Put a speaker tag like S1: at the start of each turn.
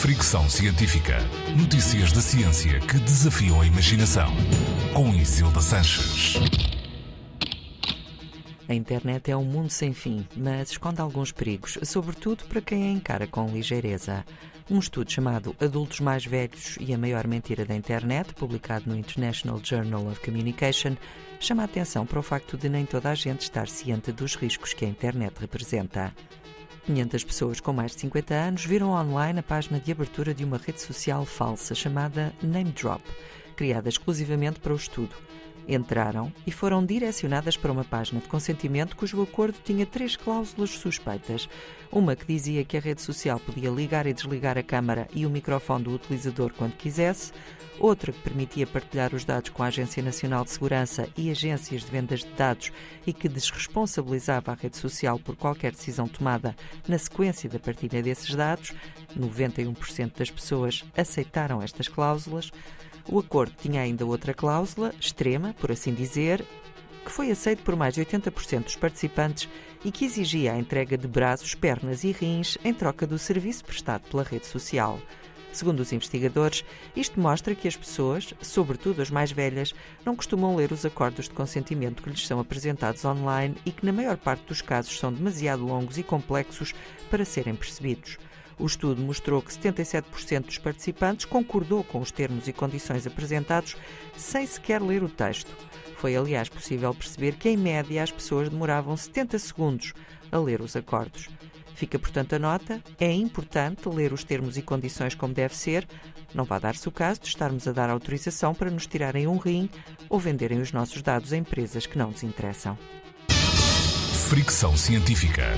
S1: Fricção Científica. Notícias da ciência que desafiam a imaginação. Com Isilda Sanches.
S2: A internet é um mundo sem fim, mas esconde alguns perigos, sobretudo para quem a encara com ligeireza. Um estudo chamado Adultos Mais Velhos e a Maior Mentira da Internet, publicado no International Journal of Communication, chama a atenção para o facto de nem toda a gente estar ciente dos riscos que a internet representa. 500 pessoas com mais de 50 anos viram online a página de abertura de uma rede social falsa chamada Name Drop, criada exclusivamente para o estudo. Entraram e foram direcionadas para uma página de consentimento cujo acordo tinha três cláusulas suspeitas. Uma que dizia que a rede social podia ligar e desligar a câmara e o microfone do utilizador quando quisesse, outra que permitia partilhar os dados com a Agência Nacional de Segurança e agências de vendas de dados e que desresponsabilizava a rede social por qualquer decisão tomada na sequência da partilha desses dados. 91% das pessoas aceitaram estas cláusulas. O acordo tinha ainda outra cláusula, extrema, por assim dizer, que foi aceito por mais de 80% dos participantes e que exigia a entrega de braços, pernas e rins em troca do serviço prestado pela rede social. Segundo os investigadores, isto mostra que as pessoas, sobretudo as mais velhas, não costumam ler os acordos de consentimento que lhes são apresentados online e que, na maior parte dos casos, são demasiado longos e complexos para serem percebidos. O estudo mostrou que 77% dos participantes concordou com os termos e condições apresentados sem sequer ler o texto. Foi, aliás, possível perceber que, em média, as pessoas demoravam 70 segundos a ler os acordos. Fica, portanto, a nota. É importante ler os termos e condições como deve ser. Não vai dar-se o caso de estarmos a dar autorização para nos tirarem um rim ou venderem os nossos dados a empresas que não nos interessam.
S1: Fricção Científica.